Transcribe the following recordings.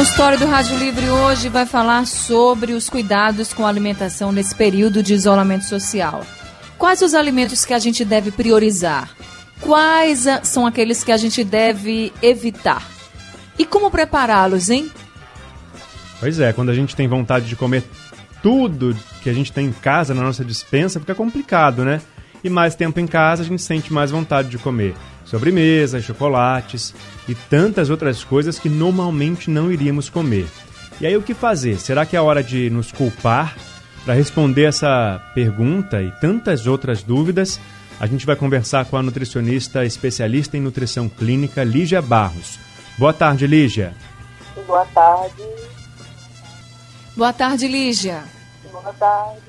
Consultório do Rádio Livre hoje vai falar sobre os cuidados com a alimentação nesse período de isolamento social. Quais os alimentos que a gente deve priorizar? Quais são aqueles que a gente deve evitar? E como prepará-los, hein? Pois é, quando a gente tem vontade de comer tudo que a gente tem em casa, na nossa dispensa, fica complicado, né? E mais tempo em casa, a gente sente mais vontade de comer sobremesas, chocolates e tantas outras coisas que normalmente não iríamos comer. E aí o que fazer? Será que é hora de nos culpar? Para responder essa pergunta e tantas outras dúvidas, a gente vai conversar com a nutricionista especialista em nutrição clínica Lígia Barros. Boa tarde, Lígia. Boa tarde. Boa tarde, Lígia. Boa tarde.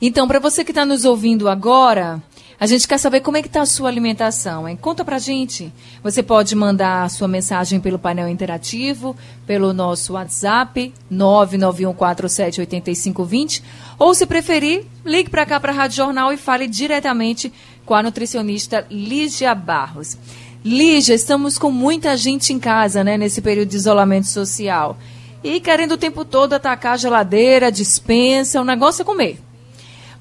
Então, para você que está nos ouvindo agora, a gente quer saber como é que está a sua alimentação, hein? Conta pra gente. Você pode mandar a sua mensagem pelo painel interativo, pelo nosso WhatsApp, 991478520, ou se preferir, ligue para cá para a Rádio Jornal e fale diretamente com a nutricionista Lígia Barros. Lígia, estamos com muita gente em casa, né, nesse período de isolamento social. E querendo o tempo todo atacar a geladeira, a dispensa, o negócio é comer.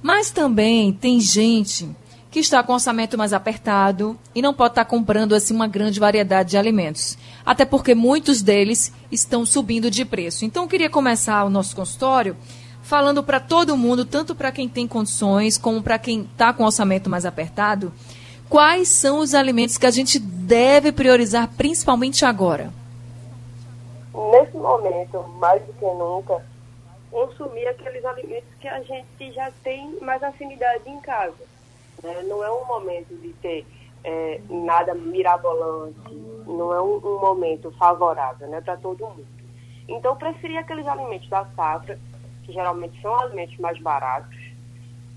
Mas também tem gente que está com orçamento mais apertado e não pode estar comprando assim uma grande variedade de alimentos, até porque muitos deles estão subindo de preço. Então eu queria começar o nosso consultório falando para todo mundo, tanto para quem tem condições como para quem está com orçamento mais apertado, quais são os alimentos que a gente deve priorizar principalmente agora. Nesse momento, mais do que nunca, consumir aqueles alimentos que a gente já tem mais afinidade em casa né? Não é um momento de ter é, nada mirabolante, não é um, um momento favorável né, para todo mundo. Então, preferir aqueles alimentos da safra, que geralmente são alimentos mais baratos,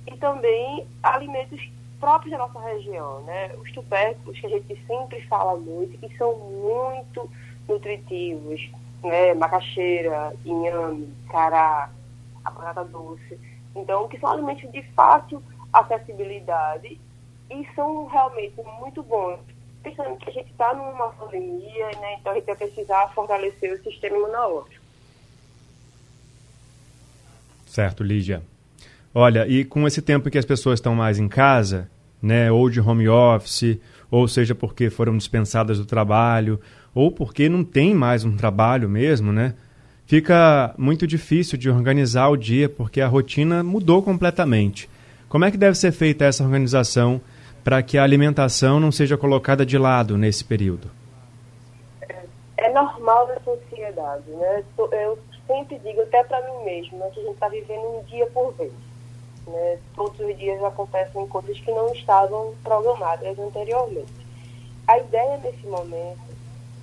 e também alimentos próprios da nossa região, né? Os tubérculos que a gente sempre fala muito, que são muito nutritivos, né? Macaxeira, inhame, cará, a batata doce. Então, que são alimentos de fácil acessibilidade e são realmente muito bons. Pensando que a gente está numa pandemia, né, então a gente vai precisar fortalecer o sistema imunológico. Certo, Lígia. Olha, e com esse tempo que as pessoas estão mais em casa, né, ou de home office, ou seja porque foram dispensadas do trabalho, ou porque não tem mais um trabalho mesmo, né? Fica muito difícil de organizar o dia porque a rotina mudou completamente. Como é que deve ser feita essa organização para que a alimentação não seja colocada de lado nesse período? É normal na sociedade, né? Eu sempre digo, até para mim mesmo, né, que a gente está vivendo um dia por vez. Né? Todos os dias acontecem coisas que não estavam programadas anteriormente. A ideia nesse momento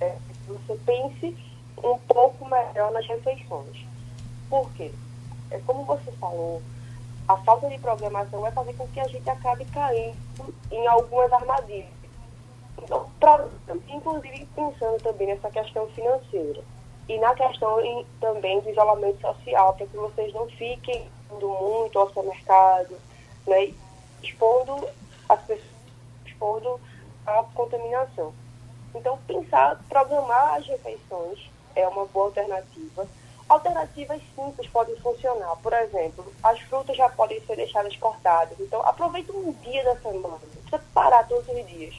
é que você pense um pouco melhor nas refeições. Por quê? É como você falou, a falta de programação vai fazer com que a gente acabe caindo em algumas armadilhas. Então, pra, inclusive pensando também nessa questão financeira e na questão em, também do isolamento social, para que vocês não fiquem indo muito ao supermercado, né, expondo as pessoas, expondo a contaminação. Então, pensar, programar as refeições é uma boa alternativa Alternativas simples podem funcionar. Por exemplo, as frutas já podem ser deixadas cortadas. Então, aproveita um dia da semana. Não precisa parar todos os dias.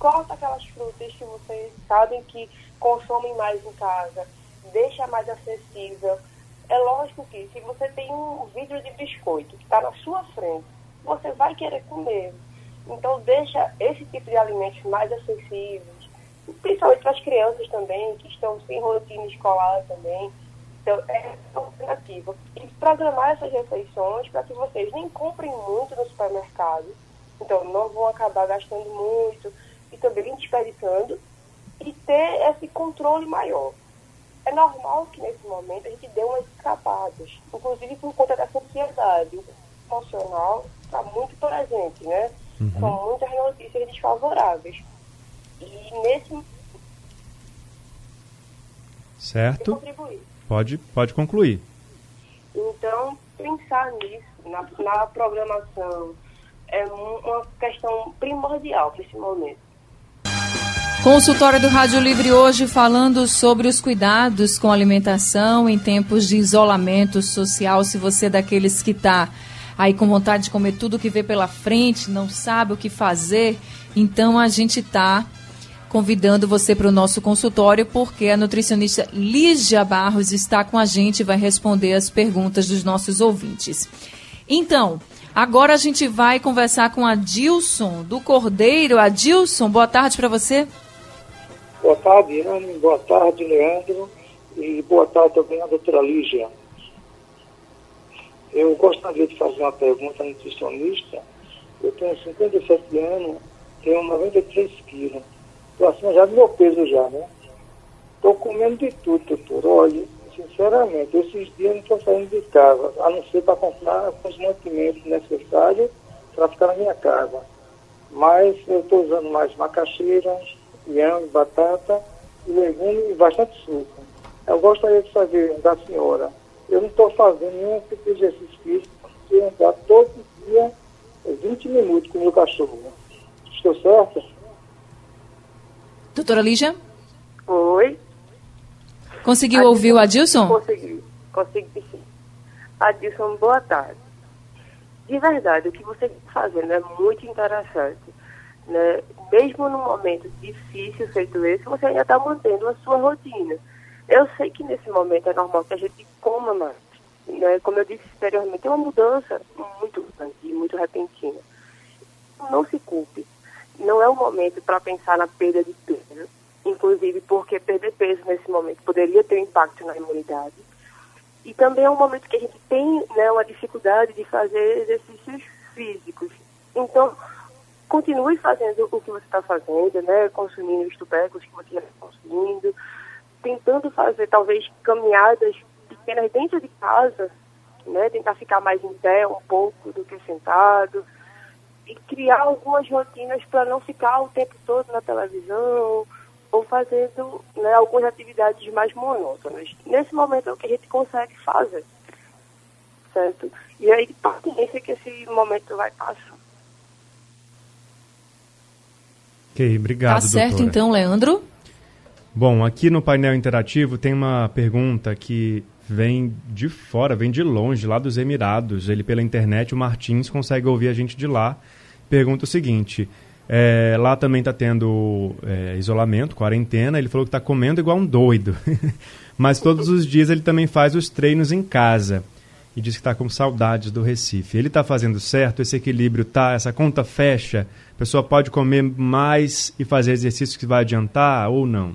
Corta aquelas frutas que vocês sabem que consomem mais em casa. Deixa mais acessível. É lógico que se você tem um vidro de biscoito que está na sua frente, você vai querer comer. Então, deixa esse tipo de alimentos mais acessíveis, principalmente para as crianças também, que estão sem rotina escolar também então, é alternativa. E programar essas refeições para que vocês nem comprem muito no supermercado, então não vão acabar gastando muito e também desperdiçando, e ter esse controle maior. É normal que nesse momento a gente dê umas escapadas, inclusive por conta da sociedade. emocional está muito presente, né? Uhum. São muitas notícias desfavoráveis. E nesse. Certo. Pode, pode concluir. Então, pensar nisso, na, na programação, é uma questão primordial para esse momento. Consultório do Rádio Livre hoje falando sobre os cuidados com alimentação em tempos de isolamento social. Se você é daqueles que está aí com vontade de comer tudo que vê pela frente, não sabe o que fazer, então a gente está convidando você para o nosso consultório porque a nutricionista Lígia Barros está com a gente e vai responder as perguntas dos nossos ouvintes. Então, agora a gente vai conversar com a Dilson do Cordeiro. Adilson, boa tarde para você. Boa tarde, Anne. Boa tarde, Leandro. E boa tarde também à doutora Lígia. Eu gostaria de fazer uma pergunta à nutricionista. Eu tenho 57 anos, tenho 93 quilos. Estou acima já do meu peso já, né? Estou comendo de tudo, doutor. Olha, sinceramente, esses dias não estou saindo de casa, a não ser para comprar os mantimentos necessários para ficar na minha casa. Mas eu estou usando mais macaxeira, inhame, batata, legume e bastante suco. Eu gostaria de saber da senhora, eu não estou fazendo nenhum tipo de exercício físico, porque andar todo dia 20 minutos com o meu cachorro. Estou certo? Doutora Lígia? Oi. Conseguiu Adilson, ouvir o Adilson? Consegui, consegui sim. Adilson, boa tarde. De verdade, o que você está fazendo é muito interessante. Né? Mesmo num momento difícil feito esse, você ainda está mantendo a sua rotina. Eu sei que nesse momento é normal que a gente coma mais. Né? Como eu disse anteriormente, é uma mudança muito grande e muito repentina. Não se culpe. Não é o momento para pensar na perda de peso. Inclusive porque perder peso nesse momento poderia ter um impacto na imunidade. E também é um momento que a gente tem né, uma dificuldade de fazer exercícios físicos. Então, continue fazendo o que você está fazendo, né? Consumindo os tubérculos que você está consumindo, tentando fazer talvez caminhadas pequenas dentro de casa, né? Tentar ficar mais em pé um pouco do que sentado e criar algumas rotinas para não ficar o tempo todo na televisão ou fazendo né, algumas atividades mais monótonas. Nesse momento é o que a gente consegue fazer, certo? E aí, paciência que esse momento vai passar. Ok, obrigado, Tá certo doutora. então, Leandro? Bom, aqui no painel interativo tem uma pergunta que vem de fora, vem de longe, lá dos Emirados. Ele pela internet, o Martins consegue ouvir a gente de lá. Pergunta o seguinte: é, lá também está tendo é, isolamento, quarentena. Ele falou que está comendo igual um doido, mas todos os dias ele também faz os treinos em casa e diz que está com saudades do Recife. Ele está fazendo certo? Esse equilíbrio tá? Essa conta fecha? A pessoa pode comer mais e fazer exercício que vai adiantar ou não?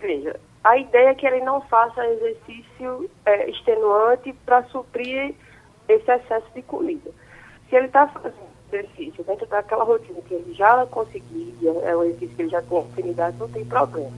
Veja, a ideia é que ele não faça exercício é, extenuante para suprir esse excesso de comida. Se ele está fazendo exercício dentro daquela rotina que ele já conseguia, é um exercício que ele já tem afinidade, não tem problema.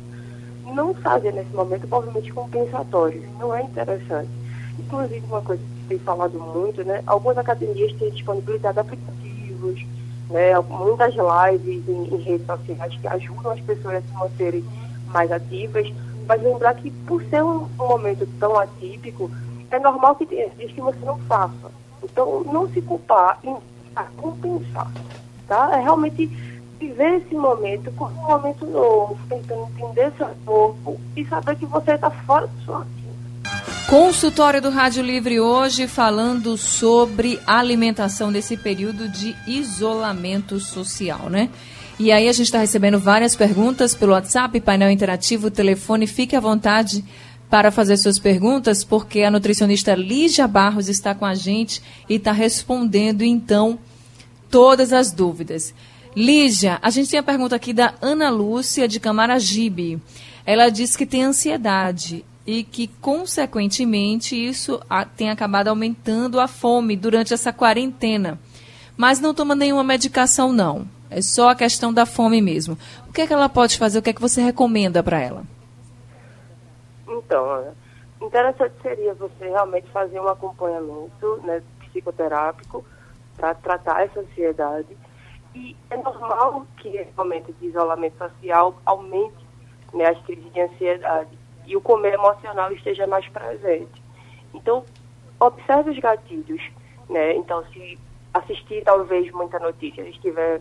Não fazer nesse momento movimento compensatório, não é interessante. Inclusive, uma coisa que tem falado muito, né? Algumas academias têm disponibilidade de aplicativos, né? Muitas lives em, em redes sociais que ajudam as pessoas a se manterem mais ativas, mas lembrar que por ser um, um momento tão atípico, é normal que tenha dias que você não faça. Então, não se culpar em a compensar, tá? É realmente viver esse momento como um momento novo, tentando entender seu corpo e saber que você está fora do sua. Consultório do Rádio Livre hoje falando sobre alimentação nesse período de isolamento social, né? E aí a gente está recebendo várias perguntas pelo WhatsApp, painel interativo, telefone. Fique à vontade para fazer suas perguntas, porque a nutricionista Lígia Barros está com a gente e está respondendo, então, todas as dúvidas. Lígia, a gente tem a pergunta aqui da Ana Lúcia, de Camaragibe. Ela diz que tem ansiedade e que, consequentemente, isso tem acabado aumentando a fome durante essa quarentena. Mas não toma nenhuma medicação, não. É só a questão da fome mesmo. O que é que ela pode fazer? O que é que você recomenda para ela? Então, interessante seria você realmente fazer um acompanhamento né, psicoterápico para tratar essa ansiedade. E é normal que esse momento de isolamento social aumente né, as crises de ansiedade e o comer emocional esteja mais presente. Então, observe os gatilhos. Né? Então, se assistir talvez muita notícia estiver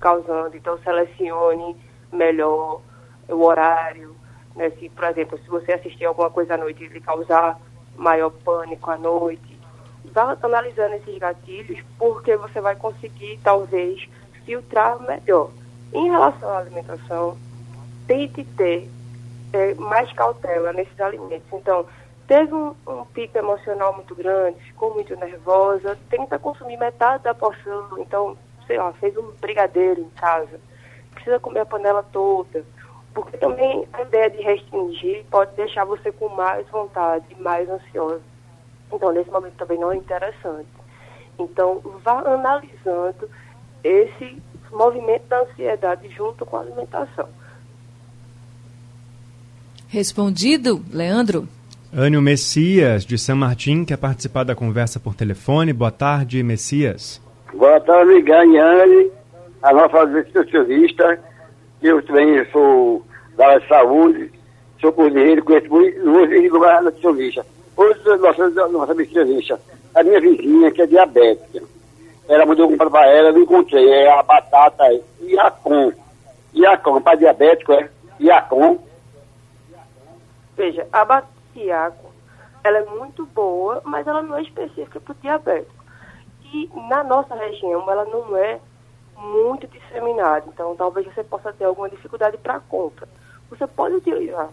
causando, então selecione melhor o horário. Né? Se, por exemplo, se você assistir alguma coisa à noite e causar maior pânico à noite, vá analisando esses gatilhos, porque você vai conseguir talvez filtrar melhor. Em relação à alimentação, tente ter é, mais cautela nesses alimentos. Então, teve um, um, pico emocional muito grande, ficou muito nervosa, tenta consumir metade da porção. Então, sei lá, fez um brigadeiro em casa, precisa comer a panela toda. Porque também a ideia de restringir pode deixar você com mais vontade, mais ansioso. Então, nesse momento também não é interessante. Então, vá analisando esse movimento da ansiedade junto com a alimentação. Respondido, Leandro? Ânio Messias, de São Martim, quer participar da conversa por telefone. Boa tarde, Messias. Boa tarde, Ganhane, a nossa nutricionista. Eu também sou da área de saúde, sou cozinheiro, conheço muito lugar nutricionista. Hoje, nossa, nossa nutricionista, a minha vizinha, que é diabética, ela mandou comprar para ela, eu encontrei, é a batata Iacom. Iacom, para diabético, é Iacom. Veja, a batata ela é muito boa, mas ela não é específica para o diabético. E na nossa região, ela não é muito disseminada, então talvez você possa ter alguma dificuldade para compra. Você pode utilizar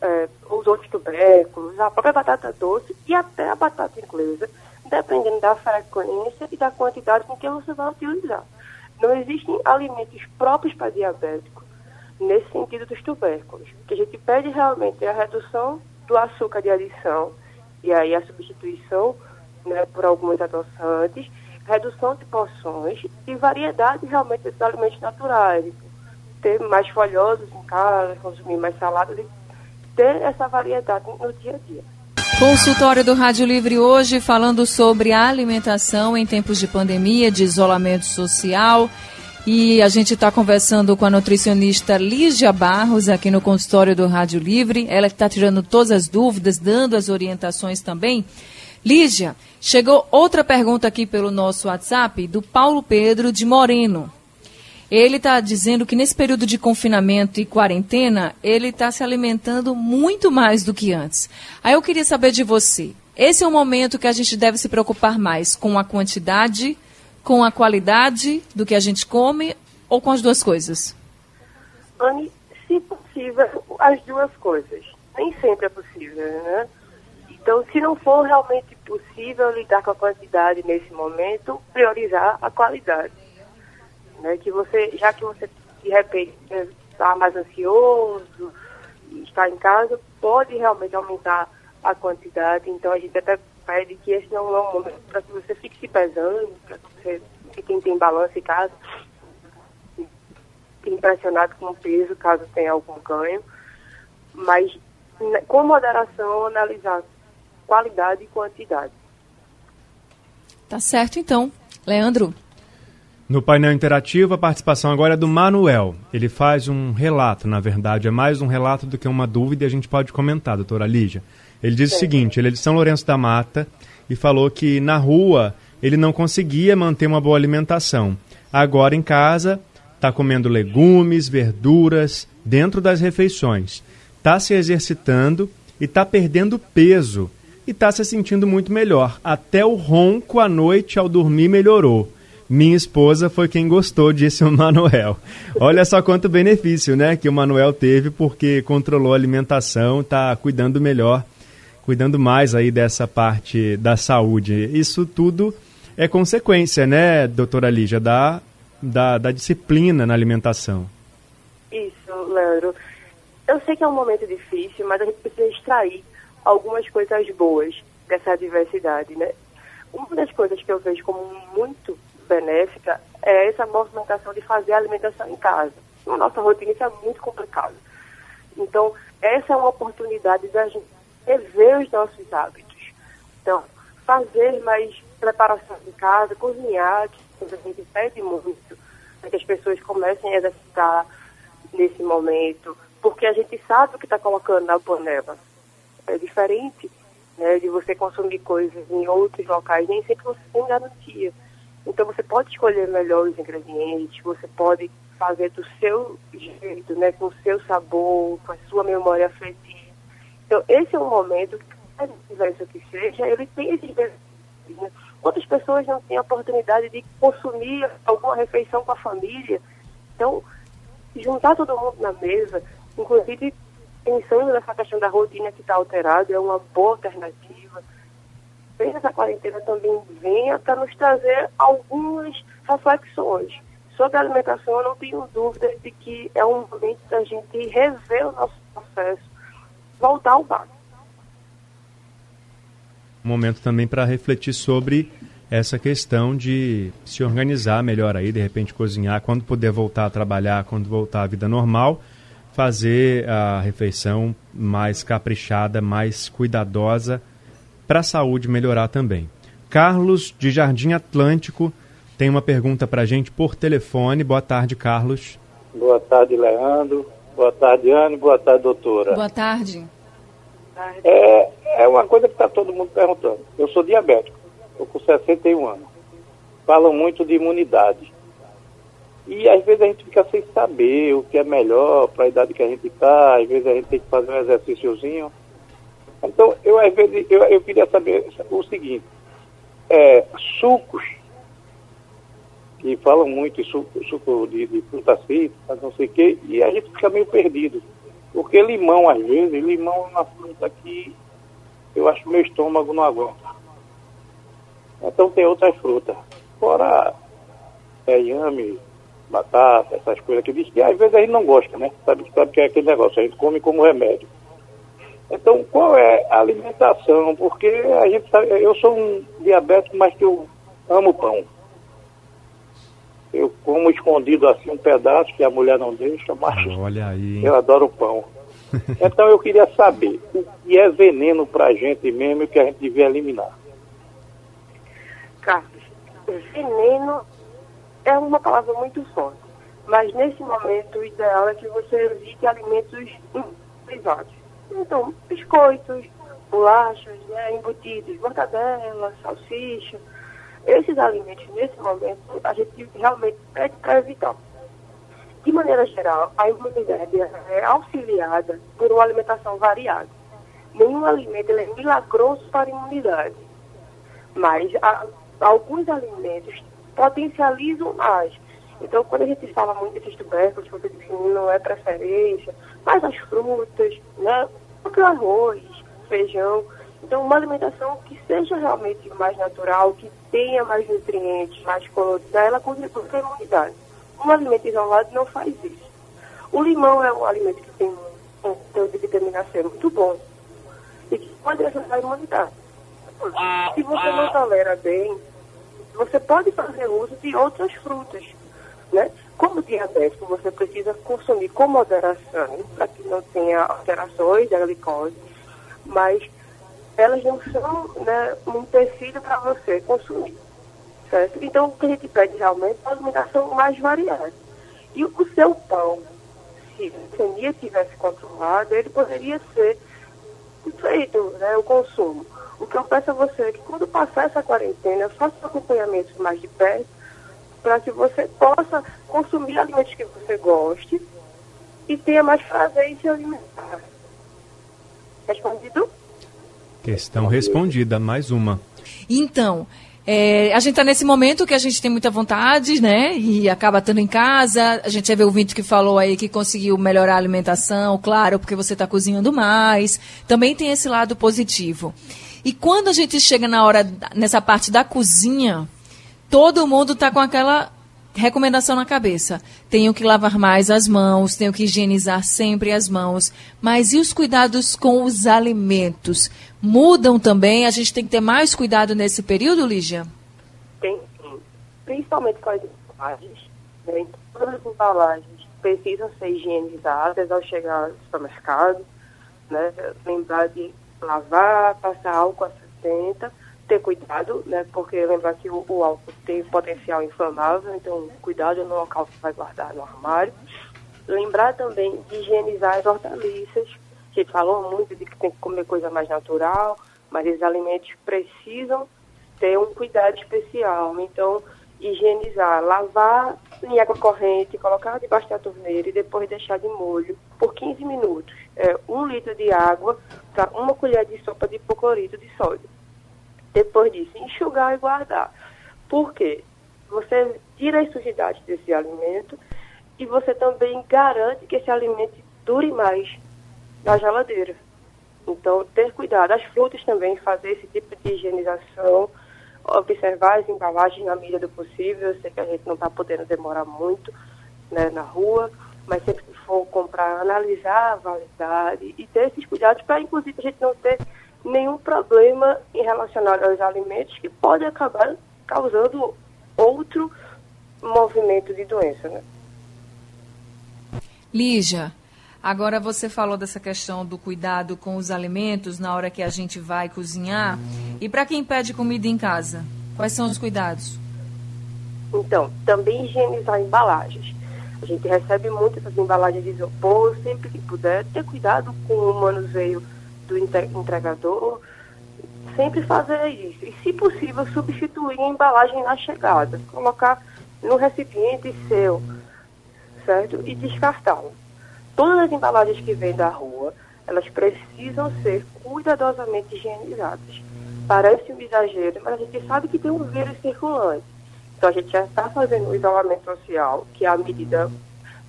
é, os outros tubérculos, a própria batata doce e até a batata inglesa, dependendo da frequência e da quantidade com que você vai utilizar. Não existem alimentos próprios para diabéticos nesse sentido dos tubérculos. O que a gente pede realmente é a redução do açúcar de adição e aí a substituição né, por alguns adoçantes, redução de porções e variedade realmente desses alimentos naturais. Ter mais folhosos em casa, consumir mais saladas e ter essa variedade no dia a dia. Consultório do Rádio Livre hoje falando sobre alimentação em tempos de pandemia, de isolamento social. E a gente está conversando com a nutricionista Lígia Barros aqui no consultório do Rádio Livre. Ela está tirando todas as dúvidas, dando as orientações também. Lígia, chegou outra pergunta aqui pelo nosso WhatsApp do Paulo Pedro de Moreno. Ele está dizendo que nesse período de confinamento e quarentena, ele está se alimentando muito mais do que antes. Aí eu queria saber de você. Esse é o momento que a gente deve se preocupar mais com a quantidade, com a qualidade do que a gente come ou com as duas coisas? Anne, se possível, as duas coisas. Nem sempre é possível, né? Então, se não for realmente possível lidar com a quantidade nesse momento, priorizar a qualidade né? Que você, já que você de repente está mais ansioso, está em casa, pode realmente aumentar a quantidade. Então a gente até pede que esse não é um momento para que você fique se pesando, para que você fique em balanço em casa, impressionado com o peso, caso tenha algum ganho. Mas né, com moderação analisar qualidade e quantidade. Tá certo então. Leandro? No painel interativo, a participação agora é do Manuel. Ele faz um relato, na verdade, é mais um relato do que uma dúvida e a gente pode comentar, doutora Lígia. Ele diz Sim. o seguinte: ele é de São Lourenço da Mata e falou que na rua ele não conseguia manter uma boa alimentação. Agora em casa, está comendo legumes, verduras dentro das refeições. Está se exercitando e está perdendo peso. E está se sentindo muito melhor. Até o ronco à noite ao dormir melhorou. Minha esposa foi quem gostou, disse o Manuel. Olha só quanto benefício, né, que o Manuel teve porque controlou a alimentação, está cuidando melhor, cuidando mais aí dessa parte da saúde. Isso tudo é consequência, né, doutora Lígia, da, da, da disciplina na alimentação. Isso, Leandro. Eu sei que é um momento difícil, mas a gente precisa extrair algumas coisas boas dessa diversidade, né? Uma das coisas que eu vejo como muito benéfica é essa movimentação de fazer a alimentação em casa. Na nossa rotina isso é muito complicado. Então, essa é uma oportunidade da gente rever os nossos hábitos. Então, fazer mais preparação de casa, cozinhar, que a gente pede muito, para que as pessoas comecem a exercitar nesse momento, porque a gente sabe o que está colocando na panela. É diferente né, de você consumir coisas em outros locais, nem sempre você tem garantia. Então você pode escolher melhor os ingredientes, você pode fazer do seu jeito, né, com o seu sabor, com a sua memória afetiva. Então esse é um momento que, diverso que seja, ele tem esses benefícios. Né? Quantas pessoas não têm a oportunidade de consumir alguma refeição com a família? Então, juntar todo mundo na mesa, inclusive pensando nessa questão da rotina que está alterada, é uma boa alternativa. Talvez essa quarentena também venha para nos trazer algumas reflexões. Sobre a alimentação, eu não tenho dúvida de que é um momento da gente rever o nosso processo, voltar ao básico. Um momento também para refletir sobre essa questão de se organizar melhor aí, de repente cozinhar, quando puder voltar a trabalhar, quando voltar à vida normal, fazer a refeição mais caprichada, mais cuidadosa, para a saúde melhorar também. Carlos, de Jardim Atlântico, tem uma pergunta para a gente por telefone. Boa tarde, Carlos. Boa tarde, Leandro. Boa tarde, Anne. Boa tarde, doutora. Boa tarde. É, é uma coisa que está todo mundo perguntando. Eu sou diabético estou com 61 anos. Falam muito de imunidade. E às vezes a gente fica sem saber o que é melhor para a idade que a gente está, às vezes a gente tem que fazer um exercíciozinho. Então, eu às vezes eu, eu queria saber o seguinte, é, sucos, que falam muito em suco, suco de, de fruta seca, não sei o quê, e a gente fica meio perdido. Porque limão, às vezes, limão é uma fruta que eu acho que meu estômago não aguenta. Então tem outras frutas. Fora é, inhame, batata, essas coisas que diz que às vezes a gente não gosta, né? Sabe, sabe que é aquele negócio, a gente come como remédio. Então, qual é a alimentação? Porque a gente sabe, eu sou um diabético, mas que eu amo pão. Eu como escondido assim um pedaço que a mulher não deixa, mas Olha aí. eu adoro pão. Então eu queria saber o que é veneno para a gente mesmo e o que a gente devia eliminar. Carlos, veneno é uma palavra muito forte, mas nesse momento o ideal é que você evite alimentos privados. Então, biscoitos, bolachas, né, embutidos, mortadela, salsicha. Esses alimentos, nesse momento, a gente realmente pede para evitar. De maneira geral, a imunidade é auxiliada por uma alimentação variada. Nenhum alimento é milagroso para a imunidade, mas a, alguns alimentos potencializam mais. Então, quando a gente fala muito desses tubérculos, você disse não é preferência, mas as frutas, né, o arroz, feijão. Então, uma alimentação que seja realmente mais natural, que tenha mais nutrientes, mais colorida, ela contribui para a imunidade. Um alimento isolado não faz isso. O limão é um alimento que tem um teor de vitamina C muito bom e que pode ajudar a imunidade. Se você não tolera bem, você pode fazer uso de outras frutas. Né? Como diabético, você precisa consumir com moderação, para que não tenha alterações da glicose, mas elas não são né, um empecilho para você consumir. Certo? Então, o que a gente pede realmente é uma alimentação mais variada. E o seu pão, se a glicemia tivesse controlada, ele poderia ser feito, né, o consumo. O que eu peço a você é que quando passar essa quarentena, faça acompanhamentos mais de perto, para que você possa consumir alimentos que você goste e tenha mais prazer em se alimentar. Respondido? Questão respondida, mais uma. Então, é, a gente está nesse momento que a gente tem muita vontade, né? E acaba estando em casa. A gente já viu o vídeo que falou aí que conseguiu melhorar a alimentação, claro, porque você está cozinhando mais. Também tem esse lado positivo. E quando a gente chega na hora, nessa parte da cozinha, todo mundo está com aquela recomendação na cabeça. Tenho que lavar mais as mãos, tenho que higienizar sempre as mãos. Mas e os cuidados com os alimentos? Mudam também? A gente tem que ter mais cuidado nesse período, Lígia? Tem sim. Principalmente com as embalagens. Né? Todas as embalagens precisam ser higienizadas ao chegar ao supermercado. Né? Lembrar de lavar, passar álcool a 60, ter cuidado, né? Porque lembrar que o, o álcool tem potencial inflamável, então cuidado no local que vai guardar no armário. Lembrar também de higienizar as hortaliças. Gente falou muito de que tem que comer coisa mais natural, mas esses alimentos precisam ter um cuidado especial. Então, higienizar, lavar em água corrente, colocar debaixo da torneira e depois deixar de molho por 15 minutos. É, um litro de água para uma colher de sopa de hipoclorito de sódio. Depois disso, enxugar e guardar. Por quê? Você tira as sujidades desse alimento e você também garante que esse alimento dure mais na geladeira. Então, ter cuidado. As frutas também, fazer esse tipo de higienização, observar as embalagens na medida do possível. Eu sei que a gente não está podendo demorar muito né, na rua, mas sempre que for comprar, analisar a validade e ter esses cuidados para, inclusive, a gente não ter nenhum problema em relacionado aos alimentos que pode acabar causando outro movimento de doença. Né? Lígia, agora você falou dessa questão do cuidado com os alimentos na hora que a gente vai cozinhar. E para quem pede comida em casa, quais são os cuidados? Então, também higienizar embalagens. A gente recebe muitas embalagens de isopor, sempre que puder, ter cuidado com o manuseio do entregador, sempre fazer isso. E, se possível, substituir a embalagem na chegada, colocar no recipiente seu, certo? E descartá-la. Todas as embalagens que vêm da rua, elas precisam ser cuidadosamente higienizadas. Parece um exagero, mas a gente sabe que tem um vírus circulante. Então a gente já está fazendo o isolamento social, que é a medida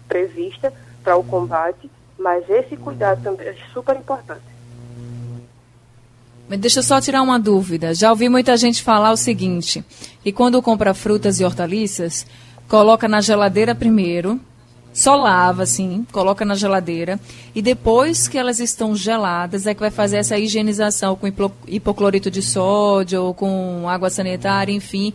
prevista para o combate, mas esse cuidado também é super importante. Deixa eu só tirar uma dúvida. Já ouvi muita gente falar o seguinte: que quando compra frutas e hortaliças, coloca na geladeira primeiro, só lava assim, coloca na geladeira e depois que elas estão geladas é que vai fazer essa higienização com hipoclorito de sódio ou com água sanitária, enfim.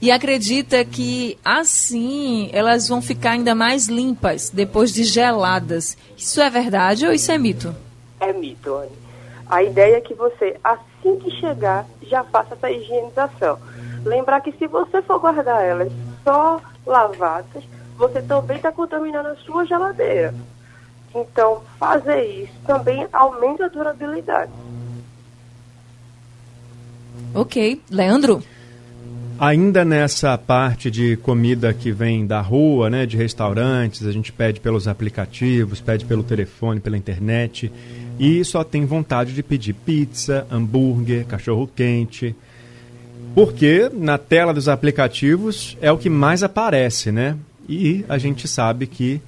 E acredita que assim elas vão ficar ainda mais limpas depois de geladas. Isso é verdade ou isso é mito? É mito, Anne. A ideia é que você, assim que chegar, já faça essa higienização. Lembrar que se você for guardar elas só lavadas, você também está contaminando a sua geladeira. Então, fazer isso também aumenta a durabilidade. Ok. Leandro? Ainda nessa parte de comida que vem da rua, né, de restaurantes, a gente pede pelos aplicativos, pede pelo telefone, pela internet e só tem vontade de pedir pizza, hambúrguer, cachorro quente. Porque na tela dos aplicativos é o que mais aparece, né? E a gente sabe que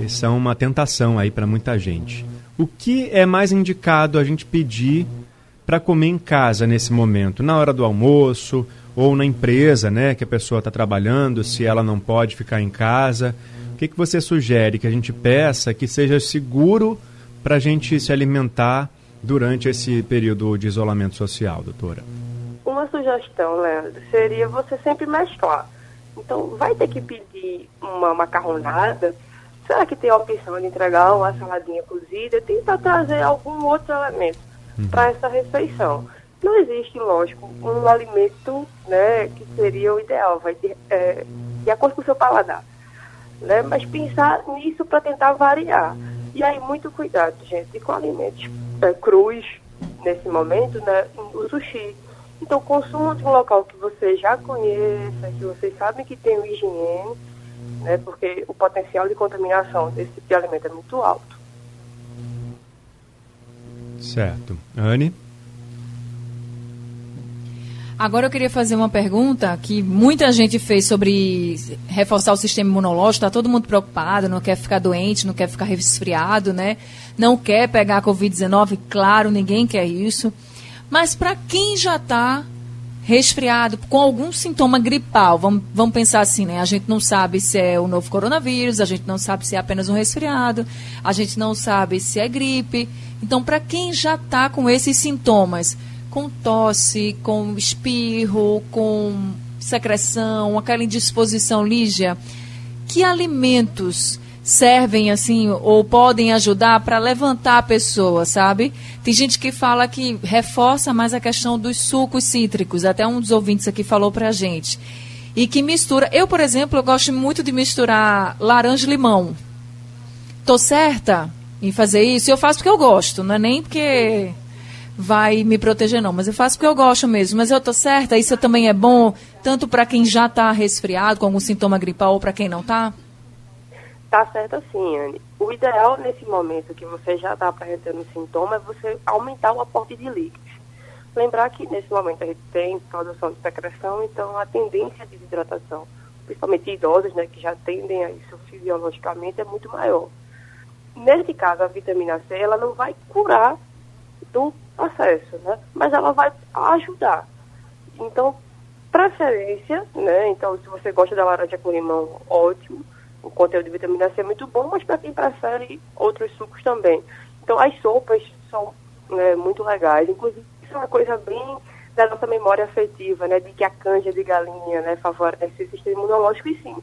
isso é uma tentação aí para muita gente. O que é mais indicado a gente pedir para comer em casa nesse momento? Na hora do almoço ou na empresa, né, que a pessoa está trabalhando, se ela não pode ficar em casa? O que, que você sugere que a gente peça que seja seguro para a gente se alimentar durante esse período de isolamento social, doutora? Uma sugestão, Leandro, seria você sempre mesclar. Então, vai ter que pedir uma macarronada. Será que tem a opção de entregar uma saladinha cozida? Tenta trazer algum outro elemento uhum. para essa refeição. Não existe, lógico, um alimento né, que seria o ideal, vai ter, é, de acordo com o seu paladar. Né? Mas pensar nisso para tentar variar. E aí, muito cuidado, gente, com alimentos é, crus, nesse momento, né? O sushi. Então, consuma de um local que você já conheça, que vocês sabem que tem o higiene, né? Porque o potencial de contaminação desse tipo de alimento é muito alto. Certo. Anne? Agora eu queria fazer uma pergunta que muita gente fez sobre reforçar o sistema imunológico. Está todo mundo preocupado, não quer ficar doente, não quer ficar resfriado, né? Não quer pegar a Covid-19, claro, ninguém quer isso. Mas para quem já está resfriado, com algum sintoma gripal, vamos, vamos pensar assim, né? A gente não sabe se é o novo coronavírus, a gente não sabe se é apenas um resfriado, a gente não sabe se é gripe. Então, para quem já está com esses sintomas, com tosse, com espirro, com secreção, aquela indisposição, Lígia, que alimentos servem assim ou podem ajudar para levantar a pessoa, sabe? Tem gente que fala que reforça mais a questão dos sucos cítricos, até um dos ouvintes aqui falou pra gente. E que mistura. Eu, por exemplo, eu gosto muito de misturar laranja e limão. Tô certa em fazer isso? Eu faço porque eu gosto, não é nem porque vai me proteger não, mas eu faço porque eu gosto mesmo. Mas eu tô certa, isso também é bom tanto para quem já está resfriado com algum sintoma gripal ou para quem não está? Tá certo assim, Anne. O ideal nesse momento que você já está apresentando sintoma é você aumentar o aporte de líquidos. Lembrar que nesse momento a gente tem produção de secreção, então a tendência de desidratação, principalmente idosos, né, que já tendem a isso fisiologicamente, é muito maior. Nesse caso, a vitamina C, ela não vai curar do processo, né, mas ela vai ajudar. Então, preferência, né, então se você gosta da laranja com limão, ótimo o conteúdo de vitamina C é muito bom, mas para quem prefere outros sucos também. Então, as sopas são né, muito legais. Inclusive, isso é uma coisa bem da nossa memória afetiva, né? De que a canja de galinha né, favorece o sistema imunológico. E sim,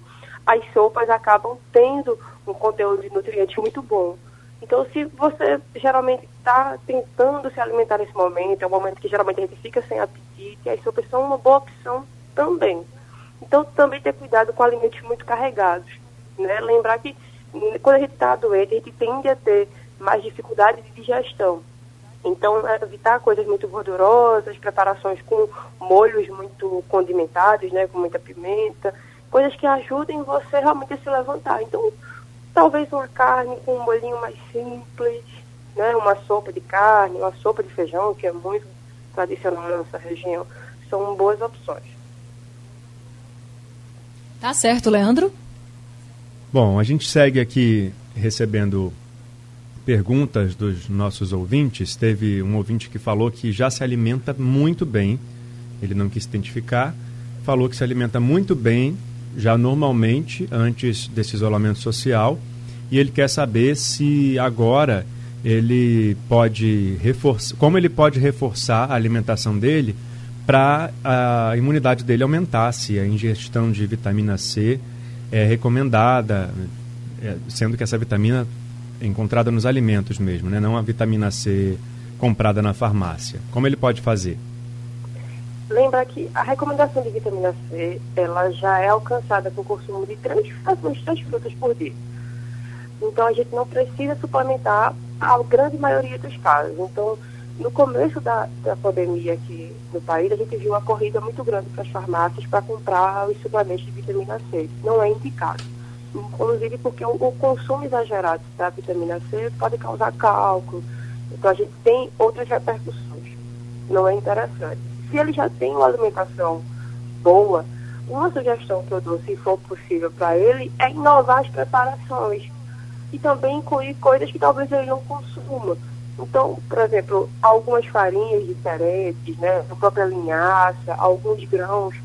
as sopas acabam tendo um conteúdo de nutrientes muito bom. Então, se você geralmente está tentando se alimentar nesse momento, é um momento que geralmente a gente fica sem apetite, as sopas são uma boa opção também. Então, também ter cuidado com alimentos muito carregados. Né? Lembrar que quando a gente está doente, a gente tende a ter mais dificuldade de digestão. Então, evitar coisas muito gordurosas, preparações com molhos muito condimentados, né, com muita pimenta, coisas que ajudem você realmente a se levantar. Então, talvez uma carne com um molhinho mais simples, né, uma sopa de carne, uma sopa de feijão, que é muito tradicional na nossa região, são boas opções. Tá certo, Leandro? Bom, a gente segue aqui recebendo perguntas dos nossos ouvintes. Teve um ouvinte que falou que já se alimenta muito bem, ele não quis identificar, falou que se alimenta muito bem, já normalmente, antes desse isolamento social, e ele quer saber se agora ele pode reforçar, como ele pode reforçar a alimentação dele para a imunidade dele aumentar, se a ingestão de vitamina C é recomendada, é, sendo que essa vitamina é encontrada nos alimentos mesmo, né? não a vitamina C comprada na farmácia. Como ele pode fazer? Lembra que a recomendação de vitamina C ela já é alcançada com o consumo de três de frutas por dia. Então a gente não precisa suplementar a grande maioria dos casos. Então, no começo da, da pandemia aqui no país, a gente viu uma corrida muito grande para as farmácias para comprar os suplementos de vitamina C. Não é indicado. Inclusive porque o, o consumo exagerado da vitamina C pode causar cálculo. Então a gente tem outras repercussões. Não é interessante. Se ele já tem uma alimentação boa, uma sugestão que eu dou, se for possível para ele, é inovar as preparações. E também incluir coisas que talvez ele não consuma então, por exemplo, algumas farinhas diferentes, né? A própria linhaça, alguns grãos.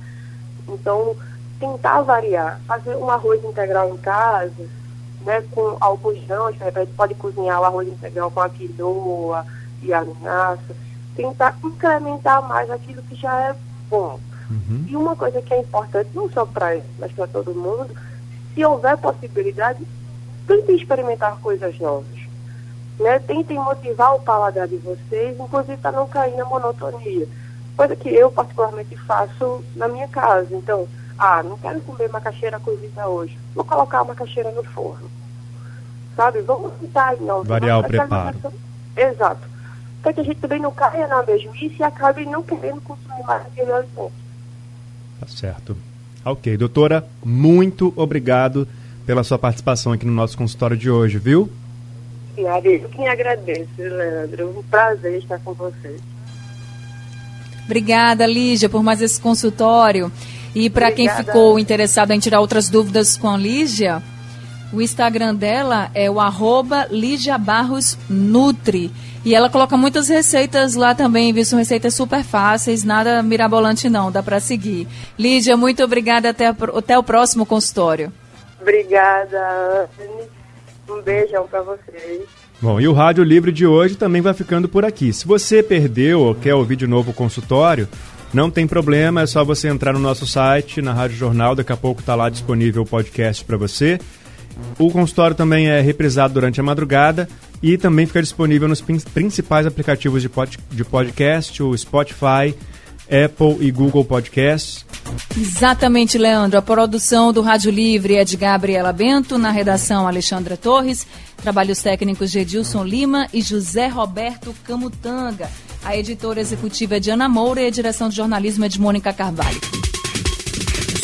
Então, tentar variar. Fazer um arroz integral em casa, né? Com alguns grãos, de repente pode cozinhar o arroz integral com a quinoa e a linhaça. Tentar incrementar mais aquilo que já é bom. Uhum. E uma coisa que é importante, não só para ele, mas para todo mundo, se houver possibilidade, tente experimentar coisas novas né? Tentem motivar o paladar de vocês, inclusive para não cair na monotonia. Coisa que eu particularmente faço na minha casa. Então, ah, não quero comer macaxeira cozida hoje. Vou colocar a macaxeira no forno. Sabe? Vamos tentar não. Variar o preparo. Exato. Para que a gente também não caia na mesmice e acabe não querendo consumir mais aquele alimento. Tá certo. Ok, doutora, muito obrigado pela sua participação aqui no nosso consultório de hoje, viu? Eu que agradeço, Leandro. Um prazer estar com você. Obrigada, Lígia, por mais esse consultório. E para quem ficou interessado em tirar outras dúvidas com a Lígia, o Instagram dela é o arroba Lígia Barros Nutri. E ela coloca muitas receitas lá também, viu? São receitas super fáceis, nada mirabolante não, dá para seguir. Lígia, muito obrigada, até, até o próximo consultório. Obrigada, um beijão para vocês. Bom, e o Rádio Livre de hoje também vai ficando por aqui. Se você perdeu ou quer ouvir de novo o consultório, não tem problema, é só você entrar no nosso site, na Rádio Jornal, daqui a pouco está lá disponível o podcast para você. O consultório também é reprisado durante a madrugada e também fica disponível nos principais aplicativos de, de podcast, o Spotify, Apple e Google Podcasts. Exatamente, Leandro. A produção do Rádio Livre é de Gabriela Bento, na redação Alexandra Torres, trabalhos técnicos de Edilson Lima e José Roberto Camutanga. A editora executiva é de Ana Moura e a direção de jornalismo é de Mônica Carvalho.